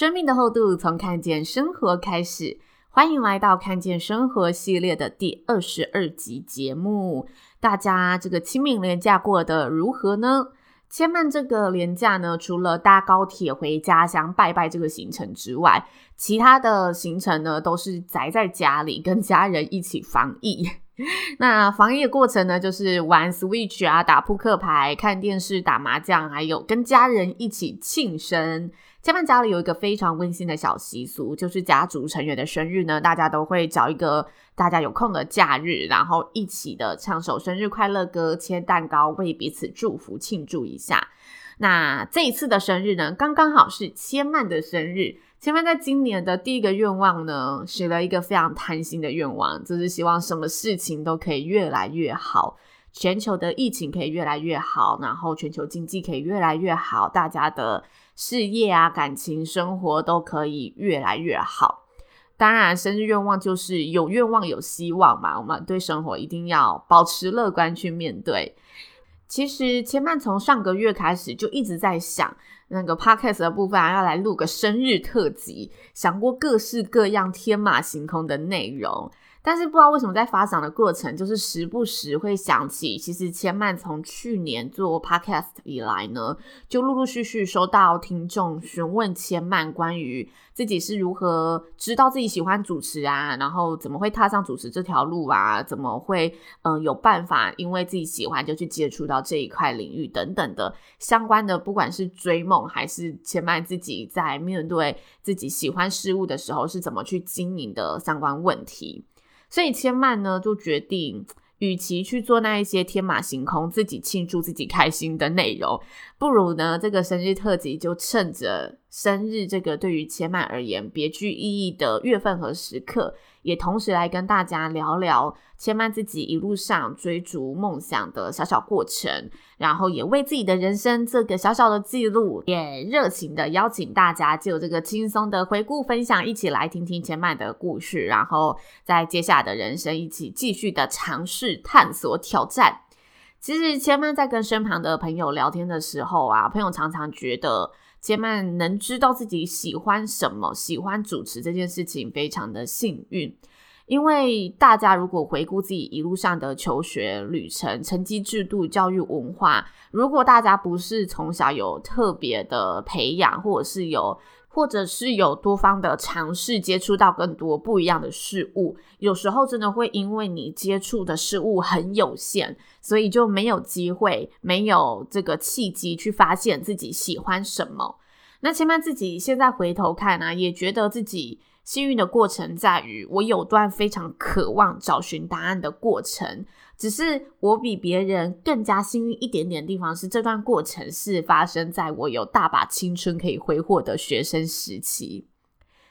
生命的厚度，从看见生活开始。欢迎来到看见生活系列的第二十二集节目。大家这个清明连假过得如何呢？千嫚这个连假呢，除了搭高铁回家乡拜拜这个行程之外，其他的行程呢，都是宅在家里跟家人一起防疫。那防疫的过程呢，就是玩 Switch 啊，打扑克牌，看电视，打麻将，还有跟家人一起庆生。千嫚家里有一个非常温馨的小习俗，就是家族成员的生日呢，大家都会找一个大家有空的假日，然后一起的唱首生日快乐歌，切蛋糕，为彼此祝福庆祝一下。那这一次的生日呢，刚刚好是千嫚的生日。千嫚在今年的第一个愿望呢，许了一个非常贪心的愿望，就是希望什么事情都可以越来越好，全球的疫情可以越来越好，然后全球经济可以越来越好，大家的。事业啊，感情生活都可以越来越好。当然，生日愿望就是有愿望有希望嘛。我们对生活一定要保持乐观去面对。其实，千嫚从上个月开始就一直在想那个 podcast 的部分啊，要来录个生日特辑，想过各式各样天马行空的内容。但是不知道为什么在发展的过程，就是时不时会想起，其实千嫚从去年做 podcast 以来呢，就陆陆续续收到听众询问千嫚关于自己是如何知道自己喜欢主持啊，然后怎么会踏上主持这条路啊，怎么会嗯、呃、有办法因为自己喜欢就去接触到这一块领域等等的相关的，不管是追梦还是千嫚自己在面对自己喜欢事物的时候是怎么去经营的相关问题。所以千曼呢，就决定，与其去做那一些天马行空、自己庆祝自己开心的内容，不如呢，这个生日特辑就趁着生日这个对于千曼而言别具意义的月份和时刻。也同时来跟大家聊聊千曼自己一路上追逐梦想的小小过程，然后也为自己的人生做个小小的记录，也热情的邀请大家就这个轻松的回顾分享，一起来听听千曼的故事，然后在接下来的人生一起继续的尝试探索挑战。其实千曼在跟身旁的朋友聊天的时候啊，朋友常常觉得。杰曼能知道自己喜欢什么，喜欢主持这件事情，非常的幸运。因为大家如果回顾自己一路上的求学旅程、成绩制度、教育文化，如果大家不是从小有特别的培养，或者是有。或者是有多方的尝试，接触到更多不一样的事物，有时候真的会因为你接触的事物很有限，所以就没有机会，没有这个契机去发现自己喜欢什么。那千嫚自己现在回头看呢、啊，也觉得自己幸运的过程在于，我有段非常渴望找寻答案的过程。只是我比别人更加幸运一点点的地方是，这段过程是发生在我有大把青春可以挥霍的学生时期。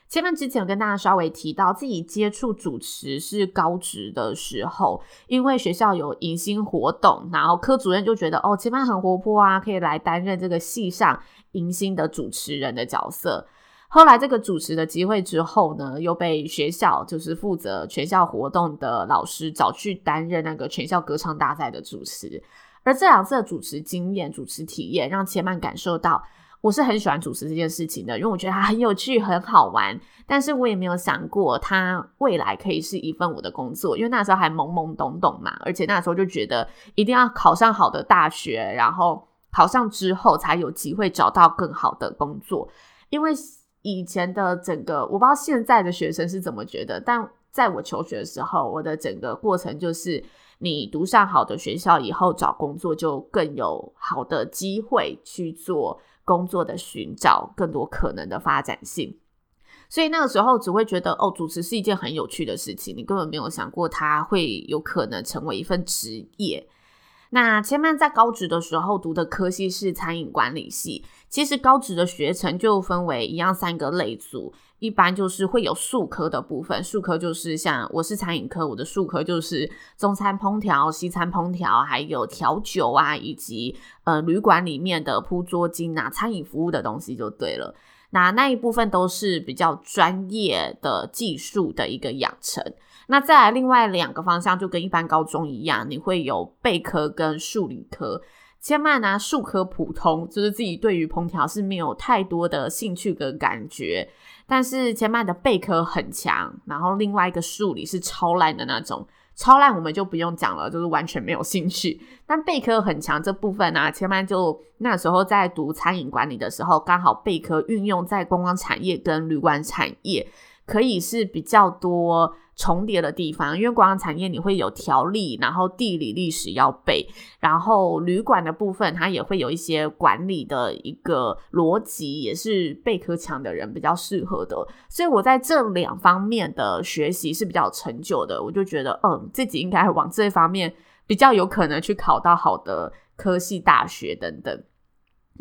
千嫚之前有跟大家稍微提到，自己接触主持是高职的时候，因为学校有迎新活动，然后科主任就觉得哦，千嫚很活泼啊，可以来担任这个系上迎新的主持人的角色。后来这个主持的机会之后呢，又被学校就是负责全校活动的老师找去担任那个全校歌唱大赛的主持。而这两次的主持经验、主持体验，让千曼感受到我是很喜欢主持这件事情的，因为我觉得它很有趣、很好玩。但是我也没有想过它未来可以是一份我的工作，因为那时候还懵懵懂懂嘛，而且那时候就觉得一定要考上好的大学，然后考上之后才有机会找到更好的工作，因为。以前的整个，我不知道现在的学生是怎么觉得，但在我求学的时候，我的整个过程就是，你读上好的学校以后，找工作就更有好的机会去做工作的寻找，更多可能的发展性。所以那个时候只会觉得哦，主持是一件很有趣的事情，你根本没有想过它会有可能成为一份职业。那千曼在高职的时候读的科系是餐饮管理系，其实高职的学程就分为一样三个类组，一般就是会有术科的部分，术科就是像我是餐饮科，我的术科就是中餐烹调、西餐烹调，还有调酒啊，以及呃旅馆里面的铺桌巾啊，餐饮服务的东西就对了。那那一部分都是比较专业的技术的一个养成。那再来另外两个方向，就跟一般高中一样，你会有备科跟数理科。千曼呢，数科普通，就是自己对于烹调是没有太多的兴趣跟感觉。但是千曼的备科很强，然后另外一个数理是超烂的那种，超烂我们就不用讲了，就是完全没有兴趣。但备科很强这部分呢、啊，千曼就那时候在读餐饮管理的时候，刚好备科运用在观光产业跟旅馆产业。可以是比较多重叠的地方，因为观光产业你会有条例，然后地理历史要背，然后旅馆的部分它也会有一些管理的一个逻辑，也是贝壳墙的人比较适合的。所以我在这两方面的学习是比较成就的，我就觉得嗯，自己应该往这方面比较有可能去考到好的科系大学等等。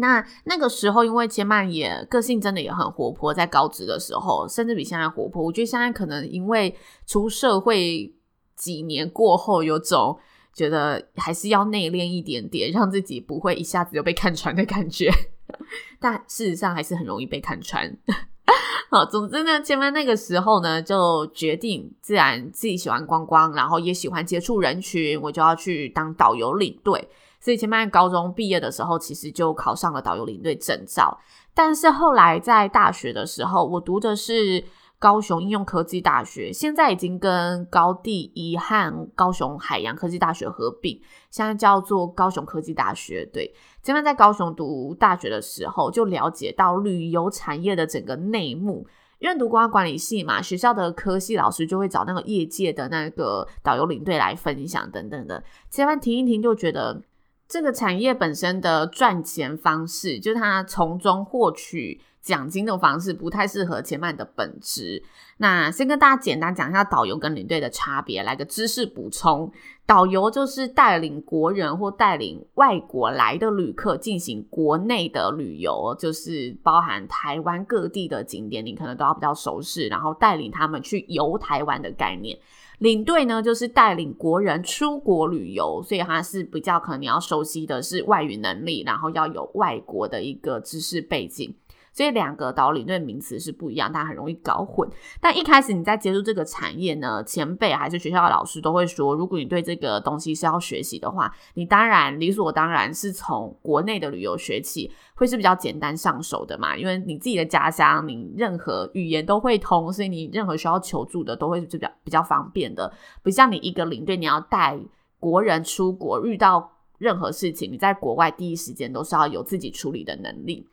那那个时候，因为千曼也个性真的也很活泼，在高职的时候，甚至比现在活泼。我觉得现在可能因为出社会几年过后，有种觉得还是要内敛一点点，让自己不会一下子就被看穿的感觉。但事实上还是很容易被看穿。好，总之呢，千曼那个时候呢，就决定，自然自己喜欢观光，然后也喜欢接触人群，我就要去当导游领队。所以千曼高中毕业的时候，其实就考上了导游领队证照。但是后来在大学的时候，我读的是高雄应用科技大学，现在已经跟高第一和高雄海洋科技大学合并，现在叫做高雄科技大学。对，千曼在高雄读大学的时候，就了解到旅游产业的整个内幕。因为读观光管理系嘛，学校的科系老师就会找那个业界的那个导游领队来分享等等的。千曼听一听就觉得。这个产业本身的赚钱方式，就是他从中获取奖金的方式，不太适合千曼的本职。那先跟大家简单讲一下导游跟领队的差别，来个知识补充。导游就是带领国人或带领外国来的旅客进行国内的旅游，就是包含台湾各地的景点，你可能都要比较熟悉，然后带领他们去游台湾的概念。领队呢，就是带领国人出国旅游，所以他是比较可能你要熟悉的是外语能力，然后要有外国的一个知识背景。所以两个导领队名词是不一样，但很容易搞混。但一开始你在接触这个产业呢，前辈还是学校的老师都会说，如果你对这个东西是要学习的话，你当然理所当然是从国内的旅游学起，会是比较简单上手的嘛。因为你自己的家乡，你任何语言都会通，所以你任何需要求助的都会是比较比较方便的。不像你一个领队，你要带国人出国，遇到任何事情，你在国外第一时间都是要有自己处理的能力。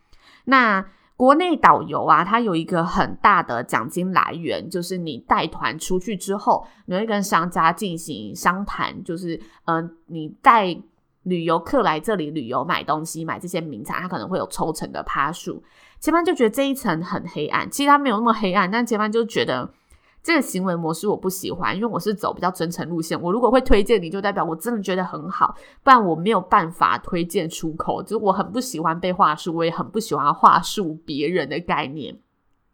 那国内导游啊，它有一个很大的奖金来源，就是你带团出去之后，你会跟商家进行商谈，就是嗯、你带旅游客来这里旅游买东西，买这些名产，他可能会有抽成的趴数。千曼就觉得这一层很黑暗，其实他没有那么黑暗，但千曼就觉得。这个行为模式我不喜欢，因为我是走比较真诚路线。我如果会推荐你，就代表我真的觉得很好，不然我没有办法推荐出口。就是我很不喜欢被话术，我也很不喜欢话术别人的概念。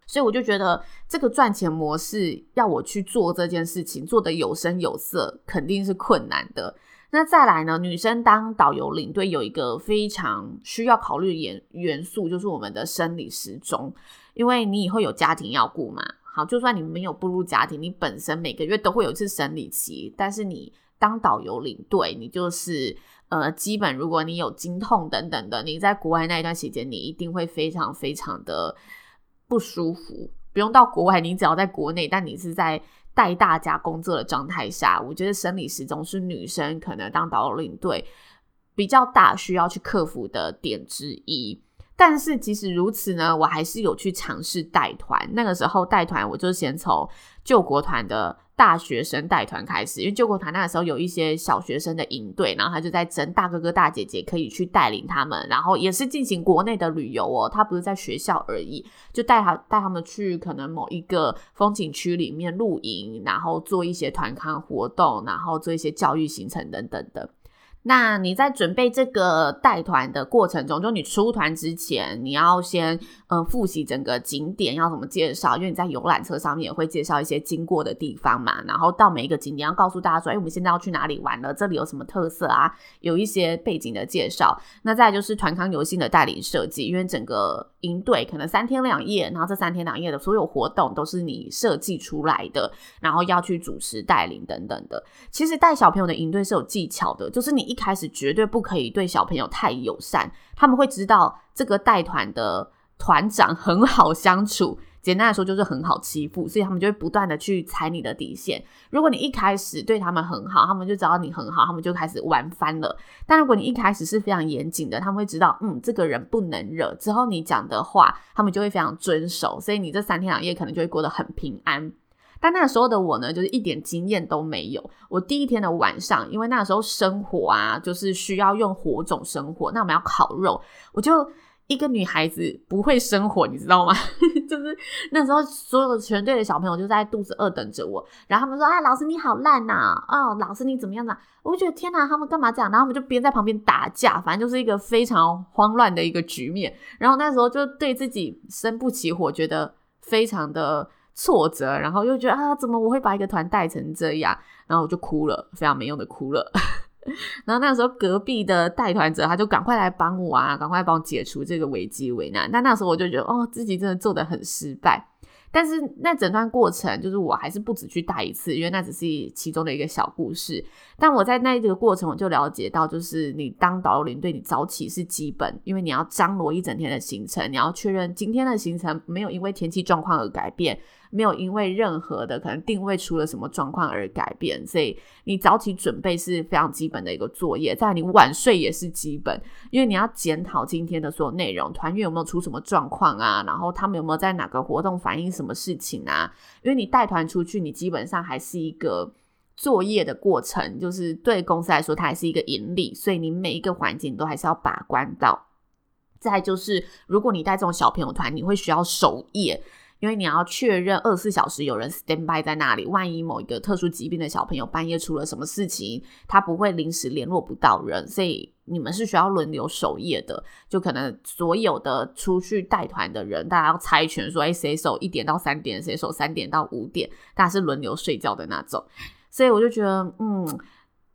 所以我就觉得这个赚钱模式要我去做这件事情，做得有声有色，肯定是困难的。那再来呢，女生当导游领队有一个非常需要考虑的元元素，就是我们的生理时钟，因为你以后有家庭要顾嘛。好，就算你没有步入家庭，你本身每个月都会有一次生理期，但是你当导游领队，你就是呃，基本如果你有经痛等等的，你在国外那一段时间，你一定会非常非常的不舒服。不用到国外，你只要在国内，但你是在带大家工作的状态下，我觉得生理时钟是女生可能当导游领队比较大需要去克服的点之一。但是即使如此呢，我还是有去尝试带团。那个时候带团，我就先从救国团的大学生带团开始，因为救国团那个时候有一些小学生的营队，然后他就在征大哥哥大姐姐可以去带领他们，然后也是进行国内的旅游哦，他不是在学校而已，就带他带他们去可能某一个风景区里面露营，然后做一些团康活动，然后做一些教育行程等等的。那你在准备这个带团的过程中，就你出团之前，你要先嗯复习整个景点要怎么介绍，因为你在游览车上面也会介绍一些经过的地方嘛。然后到每一个景点要告诉大家说，哎，我们现在要去哪里玩了，这里有什么特色啊，有一些背景的介绍。那再就是团康游戏的带领设计，因为整个营队可能三天两夜，然后这三天两夜的所有活动都是你设计出来的，然后要去主持带领等等的。其实带小朋友的营队是有技巧的，就是你。一开始绝对不可以对小朋友太友善，他们会知道这个带团的团长很好相处，简单来说就是很好欺负，所以他们就会不断的去踩你的底线。如果你一开始对他们很好，他们就知道你很好，他们就开始玩翻了。但如果你一开始是非常严谨的，他们会知道，嗯，这个人不能惹，之后你讲的话，他们就会非常遵守，所以你这三天两夜可能就会过得很平安。但那时候的我呢，就是一点经验都没有。我第一天的晚上，因为那时候生火啊，就是需要用火种生火，那我们要烤肉，我就一个女孩子不会生火，你知道吗？就是那时候所有全队的小朋友就在肚子饿等着我，然后他们说：“啊，老师你好烂呐！哦，老师你怎么样呢？”我觉得天哪，他们干嘛这样？然后我们就边在旁边打架，反正就是一个非常慌乱的一个局面。然后那时候就对自己生不起火，觉得非常的。挫折，然后又觉得啊，怎么我会把一个团带成这样？然后我就哭了，非常没用的哭了。然后那时候隔壁的带团者他就赶快来帮我啊，赶快帮我解除这个危机危难。但那时候我就觉得哦，自己真的做得很失败。但是那整段过程，就是我还是不止去带一次，因为那只是其中的一个小故事。但我在那一个过程，我就了解到，就是你当导游领队，你早起是基本，因为你要张罗一整天的行程，你要确认今天的行程没有因为天气状况而改变。没有因为任何的可能定位出了什么状况而改变，所以你早起准备是非常基本的一个作业。在你晚睡也是基本，因为你要检讨今天的所有内容，团员有没有出什么状况啊？然后他们有没有在哪个活动反映什么事情啊？因为你带团出去，你基本上还是一个作业的过程，就是对公司来说，它还是一个盈利，所以你每一个环节都还是要把关到。再就是，如果你带这种小朋友团，你会需要守夜。因为你要确认二十四小时有人 stand by 在那里，万一某一个特殊疾病的小朋友半夜出了什么事情，他不会临时联络不到人，所以你们是需要轮流守夜的。就可能所有的出去带团的人，大家要猜拳说，哎，谁守一点到三点，谁守三点到五点，大家是轮流睡觉的那种。所以我就觉得，嗯。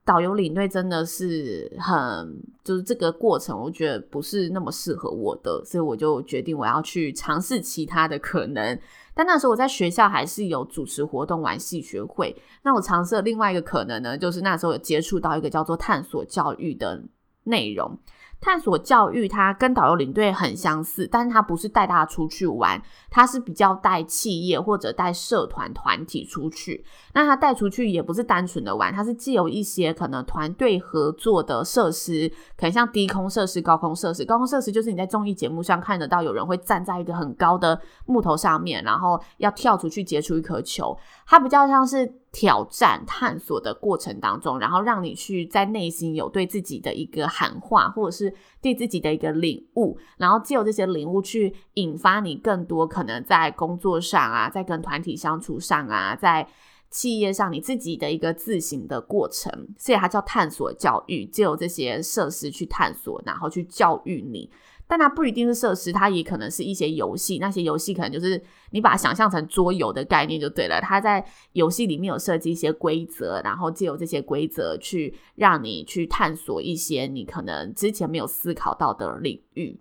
导游领队真的是很，就是这个过程，我觉得不是那么适合我的，所以我就决定我要去尝试其他的可能。但那时候我在学校还是有主持活动玩戏学会，那我尝试另外一个可能呢，就是那时候有接触到一个叫做探索教育的内容。探索教育，它跟导游领队很相似，但是它不是带大家出去玩，它是比较带企业或者带社团团体出去。那它带出去也不是单纯的玩，它是既有一些可能团队合作的设施，可能像低空设施、高空设施。高空设施就是你在综艺节目上看得到，有人会站在一个很高的木头上面，然后要跳出去接出一颗球。它比较像是。挑战探索的过程当中，然后让你去在内心有对自己的一个喊话，或者是对自己的一个领悟，然后借由这些领悟去引发你更多可能在工作上啊，在跟团体相处上啊，在企业上你自己的一个自省的过程，所以它叫探索教育，借由这些设施去探索，然后去教育你。但它不一定是设施，它也可能是一些游戏。那些游戏可能就是你把它想象成桌游的概念就对了。它在游戏里面有设计一些规则，然后借由这些规则去让你去探索一些你可能之前没有思考到的领域。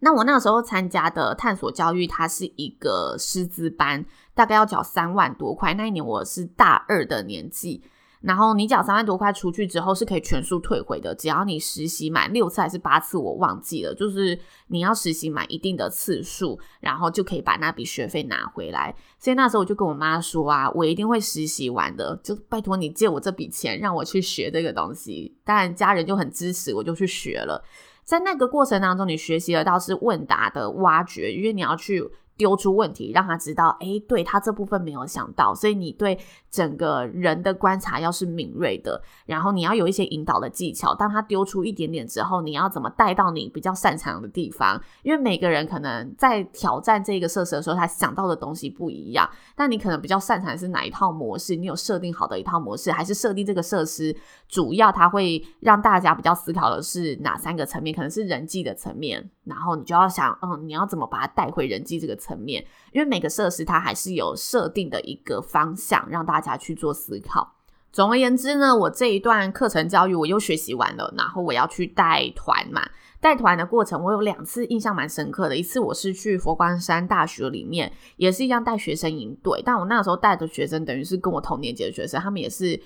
那我那时候参加的探索教育，它是一个师资班，大概要缴三万多块。那一年我是大二的年纪。然后你缴三万多块出去之后是可以全数退回的，只要你实习满六次还是八次，我忘记了。就是你要实习满一定的次数，然后就可以把那笔学费拿回来。所以那时候我就跟我妈说啊，我一定会实习完的，就拜托你借我这笔钱，让我去学这个东西。当然家人就很支持，我就去学了。在那个过程当中，你学习得到是问答的挖掘，因为你要去。丢出问题，让他知道，哎，对，他这部分没有想到，所以你对整个人的观察要是敏锐的，然后你要有一些引导的技巧。当他丢出一点点之后，你要怎么带到你比较擅长的地方？因为每个人可能在挑战这个设施的时候，他想到的东西不一样。但你可能比较擅长的是哪一套模式？你有设定好的一套模式，还是设定这个设施主要它会让大家比较思考的是哪三个层面？可能是人际的层面，然后你就要想，嗯，你要怎么把它带回人际这个层面，因为每个设施它还是有设定的一个方向，让大家去做思考。总而言之呢，我这一段课程教育我又学习完了，然后我要去带团嘛。带团的过程我有两次印象蛮深刻的，一次我是去佛光山大学里面，也是一样带学生营队，但我那时候带的学生等于是跟我同年级的学生，他们也是。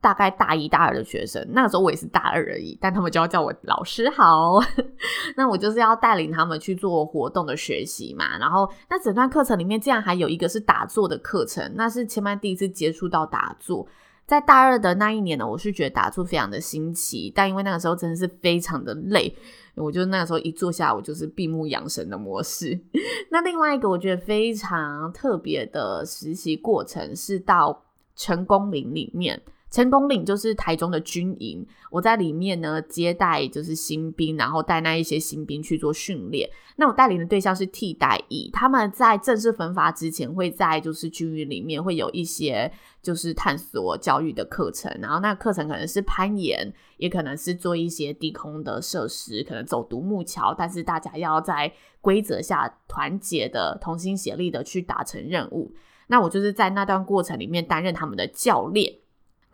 大概大一、大二的学生，那个时候我也是大二而已，但他们就要叫我老师好。那我就是要带领他们去做活动的学习嘛。然后，那整段课程里面，竟然还有一个是打坐的课程，那是千曼第一次接触到打坐。在大二的那一年呢，我是觉得打坐非常的新奇，但因为那个时候真的是非常的累，我就那个时候一坐下，我就是闭目养神的模式。那另外一个我觉得非常特别的实习过程，是到成功林里面。成功岭就是台中的军营，我在里面呢接待就是新兵，然后带那一些新兵去做训练。那我带领的对象是替代役，他们在正式分发之前，会在就是军营里面会有一些就是探索教育的课程，然后那课程可能是攀岩，也可能是做一些低空的设施，可能走独木桥，但是大家要在规则下团结的、同心协力的去达成任务。那我就是在那段过程里面担任他们的教练。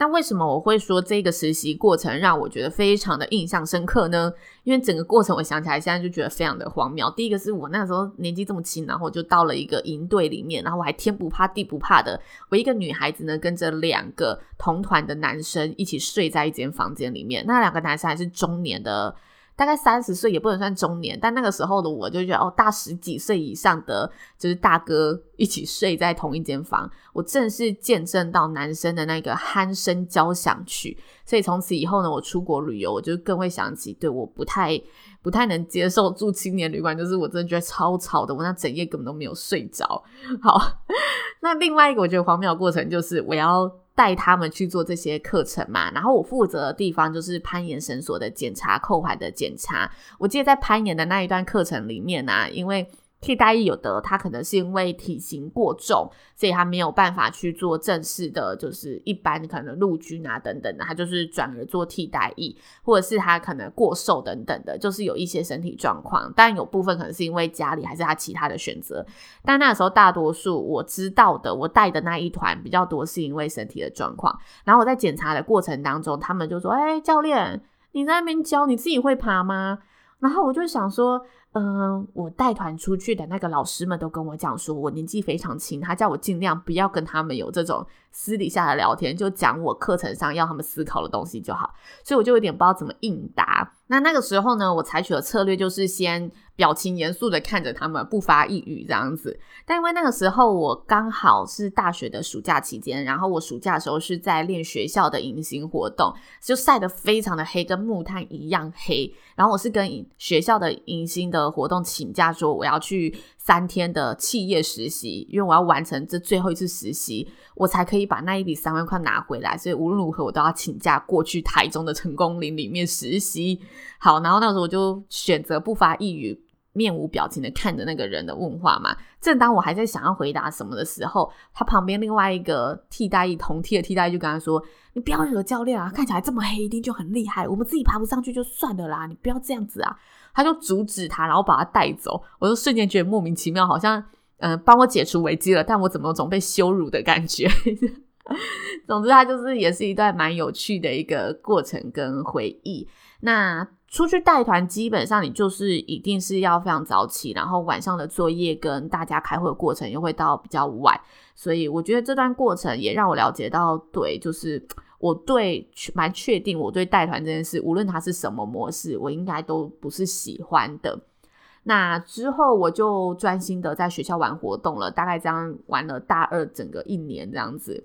那为什么我会说这个实习过程让我觉得非常的印象深刻呢？因为整个过程我想起来，现在就觉得非常的荒谬。第一个是我那时候年纪这么轻，然后就到了一个营队里面，然后我还天不怕地不怕的，我一个女孩子呢跟着两个同团的男生一起睡在一间房间里面。那两个男生还是中年的。大概三十岁也不能算中年，但那个时候的我就觉得哦，大十几岁以上的就是大哥一起睡在同一间房，我正是见证到男生的那个鼾声交响曲。所以从此以后呢，我出国旅游，我就更会想起，对，我不太不太能接受住青年旅馆，就是我真的觉得超吵的，我那整夜根本都没有睡着。好，那另外一个我觉得荒谬的过程就是我要。带他们去做这些课程嘛，然后我负责的地方就是攀岩绳索的检查、扣环的检查。我记得在攀岩的那一段课程里面呢、因为替代役有的他可能是因为体型过重，所以他没有办法去做正式的，就是一般可能陆军啊等等的，他就是转而做替代役，或者是他可能过瘦等等的，就是有一些身体状况。但有部分可能是因为家里还是他其他的选择。但那时候大多数我知道的，我带的那一团比较多是因为身体的状况。然后我在检查的过程当中，他们就说：“哎，教练，你在那边教，你自己会爬吗？”然后我就想说。嗯，我带团出去的那个老师们都跟我讲说，我年纪非常轻，他叫我尽量不要跟他们有这种私底下的聊天，就讲我课程上要他们思考的东西就好。所以我就有点不知道怎么应答。那那个时候呢，我采取的策略就是先表情严肃的看着他们，不发一语这样子。但因为那个时候我刚好是大学的暑假期间，然后我暑假的时候是在练学校的迎新活动，就晒得非常的黑，跟木炭一样黑。然后我是跟学校的迎新的活动请假，说我要去三天的企业实习，因为我要完成这最后一次实习，我才可以把那一笔三万块拿回来。所以无论如何，我都要请假过去台中的成功林里面实习。好，然后那时候我就选择不发一语，面无表情的看着那个人的问话嘛。正当我还在想要回答什么的时候，他旁边另外一个替代役同梯的替代就跟他说：“你不要惹教练啊，看起来这么黑，一定就很厉害。我们自己爬不上去就算了啦，你不要这样子啊。”他就阻止他，然后把他带走。我就瞬间觉得莫名其妙，好像嗯帮我解除危机了，但我怎么总被羞辱的感觉？总之，他就是也是一段蛮有趣的一个过程跟回忆。那出去带团，基本上你就是一定是要非常早起，然后晚上的作业跟大家开会的过程又会到比较晚，所以我觉得这段过程也让我了解到，对，就是我对蛮确定我对带团这件事，无论它是什么模式，我应该都不是喜欢的。那之后我就专心的在学校玩活动了，大概这样玩了大二整个一年这样子。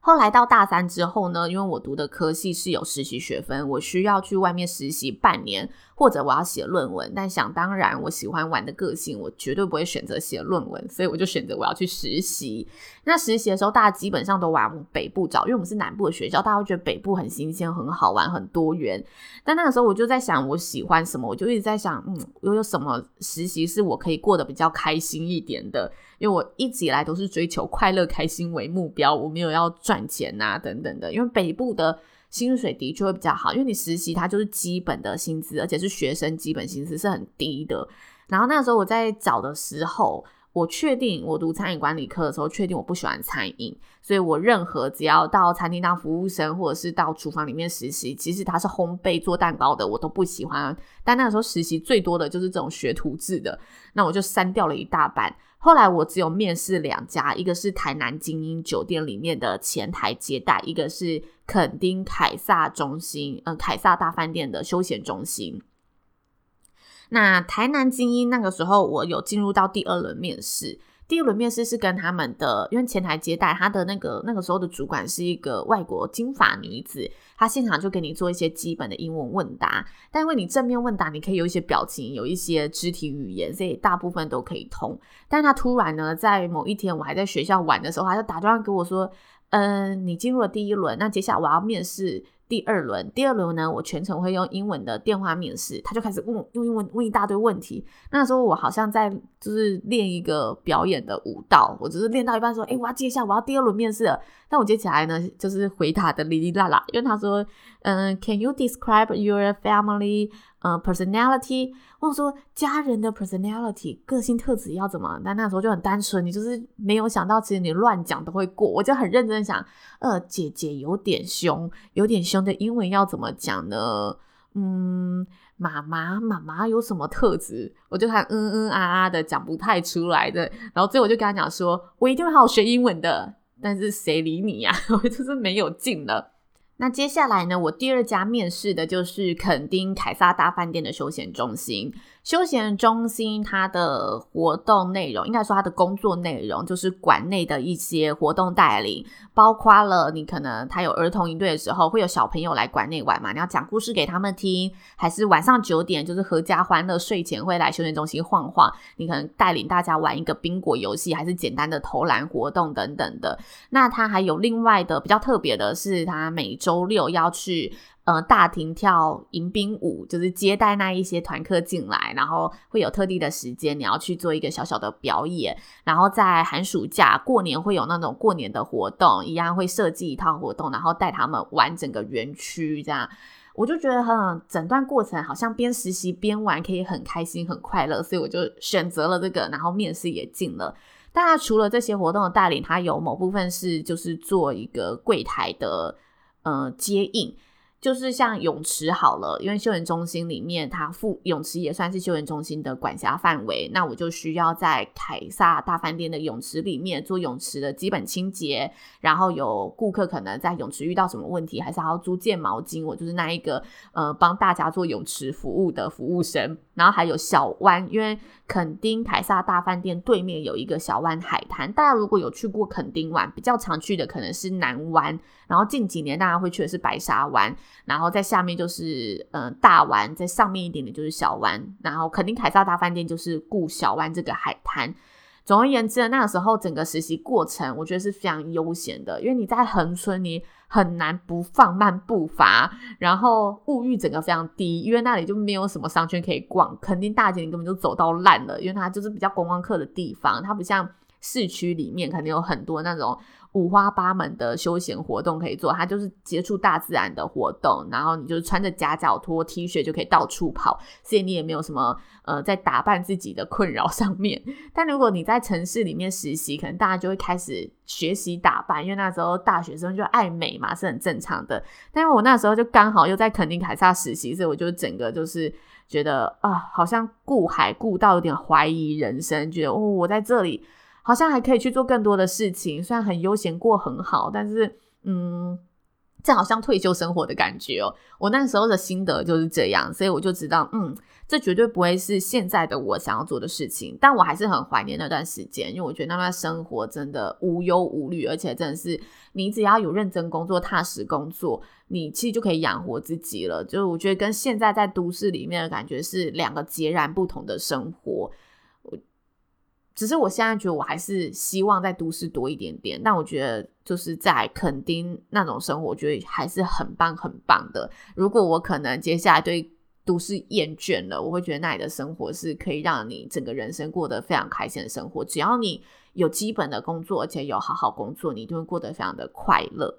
后来到大三之后呢，因为我读的科系是有实习学分，我需要去外面实习半年，或者我要写论文。但想当然，我喜欢玩的个性，我绝对不会选择写论文，所以我就选择我要去实习。那实习的时候，大家基本上都往北部找，因为我们是南部的学校，大家会觉得北部很新鲜、很好玩、很多元。但那个时候我就在想，我喜欢什么？我就一直在想，嗯，有有什么实习是我可以过得比较开心一点的？因为我一直以来都是追求快乐、开心为目标，我没有要赚钱啊等等的。因为北部的薪水的确会比较好，因为你实习它就是基本的薪资，而且是学生基本薪资是很低的。然后那时候我在找的时候，我确定我读餐饮管理科的时候，确定我不喜欢餐饮，所以我任何只要到餐厅当服务生，或者是到厨房里面实习，其实他是烘焙做蛋糕的，我都不喜欢。但那时候实习最多的就是这种学徒制的，那我就删掉了一大半。后来我只有面试两家，一个是台南精英酒店里面的前台接待，一个是垦丁凯撒中心，呃，凯撒大饭店的休闲中心。那台南精英那个时候，我有进入到第二轮面试。第一轮面试是跟他们的，因为前台接待他的那个那个时候的主管是一个外国金发女子，她现场就给你做一些基本的英文问答，但因为你正面问答，你可以有一些表情，有一些肢体语言，所以大部分都可以通。但他突然呢，在某一天我还在学校玩的时候，他就打电话给我说：“嗯、你进入了第一轮，那接下来我要面试。”第二轮，第二轮呢，我全程会用英文的电话面试，他就开始问，用英文问一大堆问题。那时候我好像在就是练一个表演的舞蹈，我只是练到一半说，诶，我要接下，我要第二轮面试了。但我接起来呢，就是回答的哩哩啦啦，因为他说，嗯，Can you describe your family？呃，personality，或者说家人的 personality，个性特质要怎么？但那时候就很单纯，你就是没有想到，其实你乱讲都会过。我就很认真想，呃，姐姐有点凶，有点凶的英文要怎么讲呢？嗯，妈妈，妈妈有什么特质？我就看嗯嗯啊啊的讲不太出来的，然后最后我就跟他讲说，我一定会好好学英文的。但是谁理你呀？我就是没有劲了。那接下来呢，我第二家面试的就是垦丁凯撒大饭店的休闲中心。休闲中心它的活动内容，应该说它的工作内容就是馆内的一些活动带领，包括了你可能他有儿童营队的时候，会有小朋友来馆内玩嘛，你要讲故事给他们听，还是晚上九点就是合家欢乐睡前会来休闲中心晃晃，你可能带领大家玩一个宾果游戏，还是简单的投篮活动等等的。那它还有另外的比较特别的是，它每周周六要去。呃，大厅跳迎宾舞，就是接待那一些团客进来，然后会有特地的时间，你要去做一个小小的表演。然后在寒暑假、过年会有那种过年的活动，一样会设计一套活动，然后带他们玩整个园区。这样，我就觉得很整段过程好像边实习边玩，可以很开心、很快乐，所以我就选择了这个，然后面试也进了。但他除了这些活动的带领，他有某部分是就是做一个柜台的呃接应。就是像泳池好了，因为休闲中心里面，它附泳池也算是休闲中心的管辖范围。那我就需要在凯撒大饭店的泳池里面做泳池的基本清洁。然后有顾客可能在泳池遇到什么问题，还是还要租借毛巾，我就是那一个呃帮大家做泳池服务的服务生。然后还有小湾，因为垦丁凯撒大饭店对面有一个小湾海滩。大家如果有去过垦丁玩，比较常去的可能是南湾。然后近几年大家会去的是白沙湾。然后在下面就是嗯、呃、大湾，在上面一点点就是小湾，然后肯定凯撒大饭店就是顾小湾这个海滩。总而言之呢，那个时候整个实习过程，我觉得是非常悠闲的，因为你在恒春，你很难不放慢步伐，然后物欲整个非常低，因为那里就没有什么商圈可以逛，肯定大街你根本就走到烂了，因为它就是比较观光客的地方，它不像市区里面肯定有很多那种。五花八门的休闲活动可以做，它就是接触大自然的活动，然后你就穿着夹脚拖、T 恤就可以到处跑，所以你也没有什么呃在打扮自己的困扰 上面。但如果你在城市里面实习，可能大家就会开始学习打扮，因为那时候大学生就爱美嘛，是很正常的。但是我那时候就刚好又在垦丁凯撒实习，所以我就整个就是觉得啊，好像顾海顾到有点怀疑人生，觉得哦，我在这里。好像还可以去做更多的事情，虽然很悠闲过很好，但是嗯，这好像退休生活的感觉哦。我那时候的心得就是这样，所以我就知道，嗯。这绝对不会是现在的我想要做的事情，但我还是很怀念那段时间，因为我觉得那段生活真的无忧无虑，而且真的是你只要有认真工作、踏实工作，你其实就可以养活自己了。就是我觉得跟现在在都市里面的感觉是两个截然不同的生活。只是我现在觉得我还是希望在都市多一点点，但我觉得就是在垦丁那种生活，我觉得还是很棒很棒的。如果我可能接下来对都市厌倦了，我会觉得那里的生活是可以让你整个人生过得非常开心的生活。只要你有基本的工作，而且有好好工作，你就会过得非常的快乐。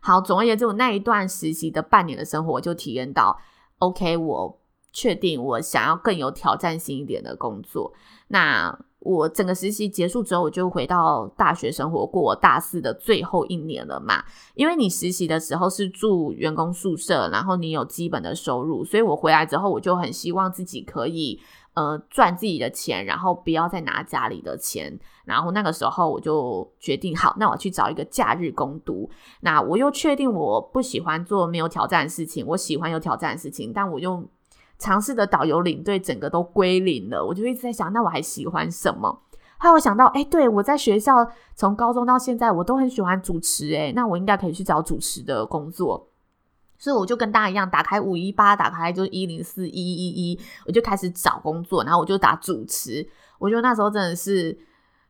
好，总而言之，我那一段实习的半年的生活，我就体验到，OK，我确定我想要更有挑战性一点的工作。那我整个实习结束之后，我就回到大学生活，过我大四的最后一年了嘛。因为你实习的时候是住员工宿舍，然后你有基本的收入，所以我回来之后，我就很希望自己可以呃赚自己的钱，然后不要再拿家里的钱。然后那个时候我就决定，好，那我去找一个假日工读。那我又确定我不喜欢做没有挑战的事情，我喜欢有挑战的事情，但我又。尝试的导游领队整个都归零了，我就一直在想，那我还喜欢什么？后来我想到，哎、欸，对，我在学校从高中到现在，我都很喜欢主持、欸，哎，那我应该可以去找主持的工作。所以我就跟大家一样，打开五一八，打开就是一零四一一一，我就开始找工作，然后我就打主持。我觉得那时候真的是，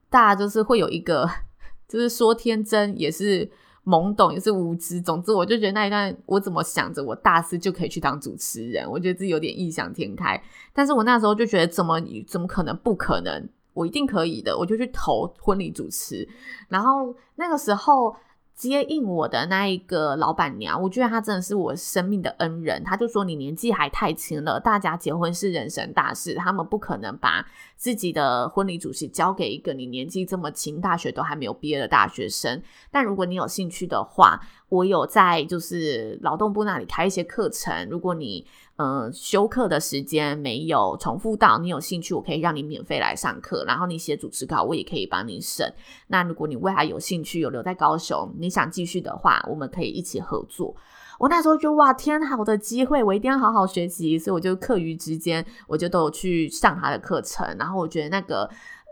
大家就是会有一个，就是说天真也是。懵懂也是无知，总之我就觉得那一段，我怎么想着我大四就可以去当主持人，我觉得自己有点异想天开。但是我那时候就觉得怎么怎么可能不可能，我一定可以的，我就去投婚礼主持。然后那个时候。接应我的那一个老板娘，我觉得她真的是我生命的恩人。她就说：“你年纪还太轻了，大家结婚是人生大事，他们不可能把自己的婚礼主持交给一个你年纪这么轻、大学都还没有毕业的大学生。但如果你有兴趣的话，我有在就是劳动部那里开一些课程，如果你。”嗯，休课的时间没有重复到，你有兴趣，我可以让你免费来上课。然后你写主持稿，我也可以帮你审。那如果你未来有兴趣，有留在高雄，你想继续的话，我们可以一起合作。我那时候就哇，天好的机会，我一定要好好学习。所以我就课余之间，我就都有去上他的课程。然后我觉得那个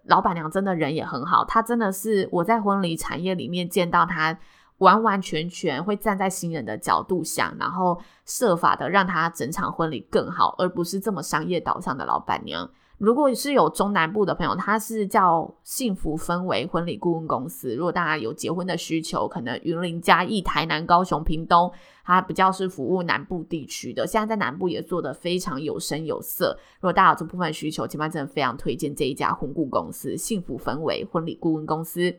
老板娘真的人也很好，她真的是我在婚礼产业里面见到她。完完全全会站在新人的角度想，然后设法的让他整场婚礼更好，而不是这么商业导向的老板娘。如果是有中南部的朋友，他是叫幸福氛围婚礼顾问公司。如果大家有结婚的需求，可能云林、嘉义、台南、高雄、屏东，它比较是服务南部地区的。现在在南部也做得非常有声有色。如果大家有这部分需求，前面真的非常推荐这一家婚顾公司——幸福氛围婚礼顾问公司。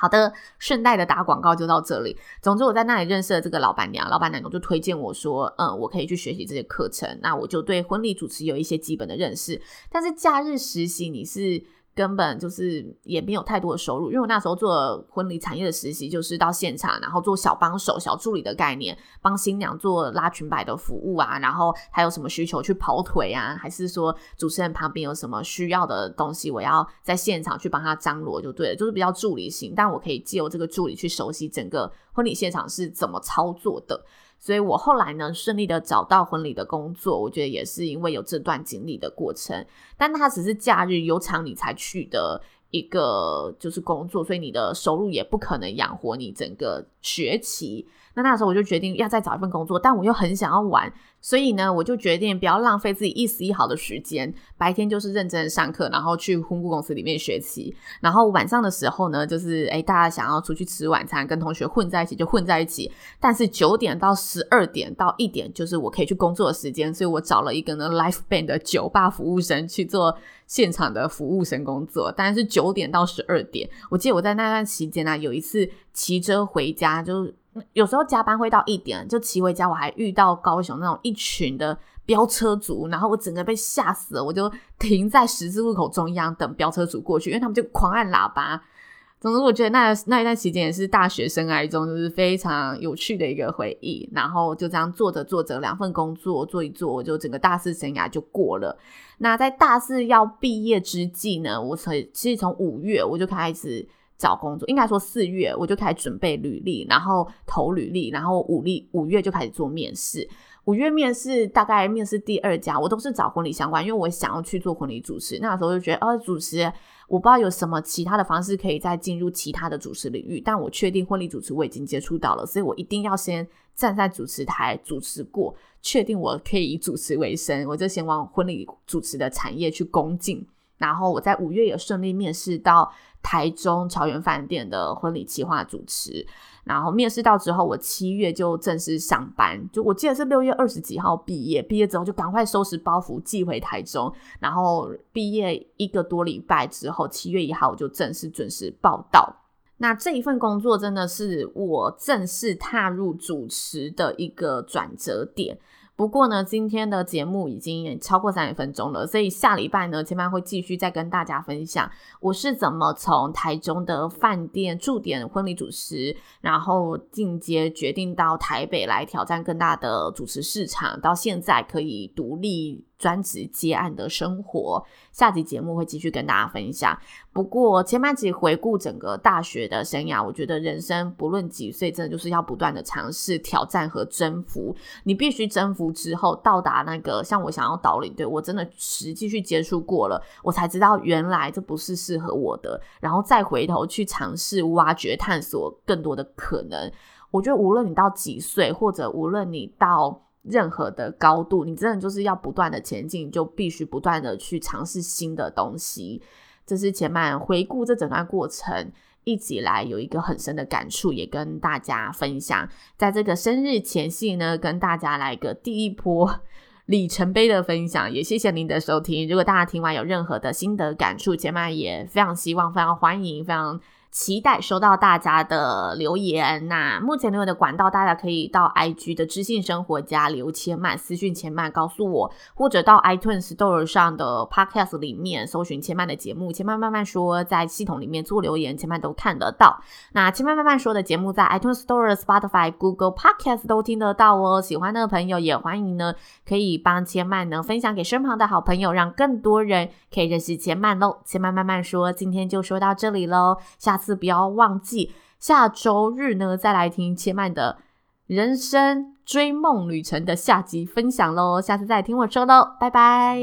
好的，顺带的打广告就到这里。总之，我在那里认识了这个老板娘，老板娘就推荐我说，嗯，我可以去学习这些课程。那我就对婚礼主持有一些基本的认识。但是假日实习，你是？根本就是也没有太多的收入，因为我那时候做婚礼产业的实习，就是到现场，然后做小帮手、小助理的概念，帮新娘做拉裙摆的服务啊，然后还有什么需求去跑腿啊，还是说主持人旁边有什么需要的东西，我要在现场去帮他张罗就对了，就是比较助理型，但我可以借由这个助理去熟悉整个婚礼现场是怎么操作的。所以我后来呢，顺利的找到婚礼的工作，我觉得也是因为有这段经历的过程。但它只是假日有场你才去的一个就是工作，所以你的收入也不可能养活你整个学期。那那时候我就决定要再找一份工作，但我又很想要玩，所以呢，我就决定不要浪费自己一丝一毫的时间，白天就是认真的上课，然后去婚顾公司里面学习，然后晚上的时候呢，就是诶大家想要出去吃晚餐，跟同学混在一起就混在一起，但是九点到十二点到一点就是我可以去工作的时间，所以我找了一个呢 Life band 的酒吧服务生去做现场的服务生工作，但是九点到十二点，我记得我在那段期间呢、啊，有一次骑车回家就。有时候加班会到一点，就骑回家，我还遇到高雄那种一群的飙车族，然后我整个被吓死了，我就停在十字路口中央等飙车族过去，因为他们就狂按喇叭。总之，我觉得那那一段期间也是大学生涯中就是非常有趣的一个回忆。然后就这样做着做着，两份工作做一做，我就整个大四生涯就过了。那在大四要毕业之际呢，我从其实从五月我就开始。找工作，应该说四月我就开始准备履历，然后投履历，然后五历五月就开始做面试。五月面试大概面试第二家，我都是找婚礼相关，因为我想要去做婚礼主持。那时候就觉得，哦，主持我不知道有什么其他的方式可以再进入其他的主持领域，但我确定婚礼主持我已经接触到了，所以我一定要先站在主持台主持过，确定我可以以主持为生，我就先往婚礼主持的产业去攻进。然后我在五月也顺利面试到台中朝元饭店的婚礼企划主持。然后面试到之后，我七月就正式上班。就我记得是六月二十几号毕业，毕业之后就赶快收拾包袱寄回台中。然后毕业一个多礼拜之后，七月一号我就正式准时报到。那这一份工作真的是我正式踏入主持的一个转折点。不过呢，今天的节目已经超过三十分钟了，所以下礼拜呢，千万会继续再跟大家分享我是怎么从台中的饭店驻点婚礼主持，然后进阶决定到台北来挑战更大的主持市场，到现在可以独立。专职接案的生活，下集节目会继续跟大家分享。不过前半集回顾整个大学的生涯，我觉得人生不论几岁，真的就是要不断的尝试、挑战和征服。你必须征服之后，到达那个像我想要导领队，我真的实际去接触过了，我才知道原来这不是适合我的，然后再回头去尝试挖掘、探索更多的可能。我觉得无论你到几岁，或者无论你到。任何的高度，你真的就是要不断的前进，就必须不断的去尝试新的东西。这是千曼回顾这整段过程，一直以来有一个很深的感触，也跟大家分享。在这个生日前夕呢，跟大家来个第一波 里程碑的分享，也谢谢您的收听。如果大家听完有任何的心得感触，千曼也非常希望、非常欢迎、非常。期待收到大家的留言。那目前留言的管道，大家可以到 IG 的知性生活家留千曼私讯千曼告诉我，或者到 iTunes Store 上的 Podcast 里面搜寻千曼的节目，千曼慢慢说，在系统里面做留言，千曼都看得到。那千曼慢慢说的节目在 iTunes Store、Spotify、Google Podcast 都听得到哦。喜欢的朋友也欢迎呢，可以帮千曼呢分享给身旁的好朋友，让更多人可以认识千曼喽。千曼慢慢说，今天就说到这里喽，下。次不要忘记，下周日呢再来听千曼的人生追梦旅程的下集分享喽。下次再听我说喽，拜拜。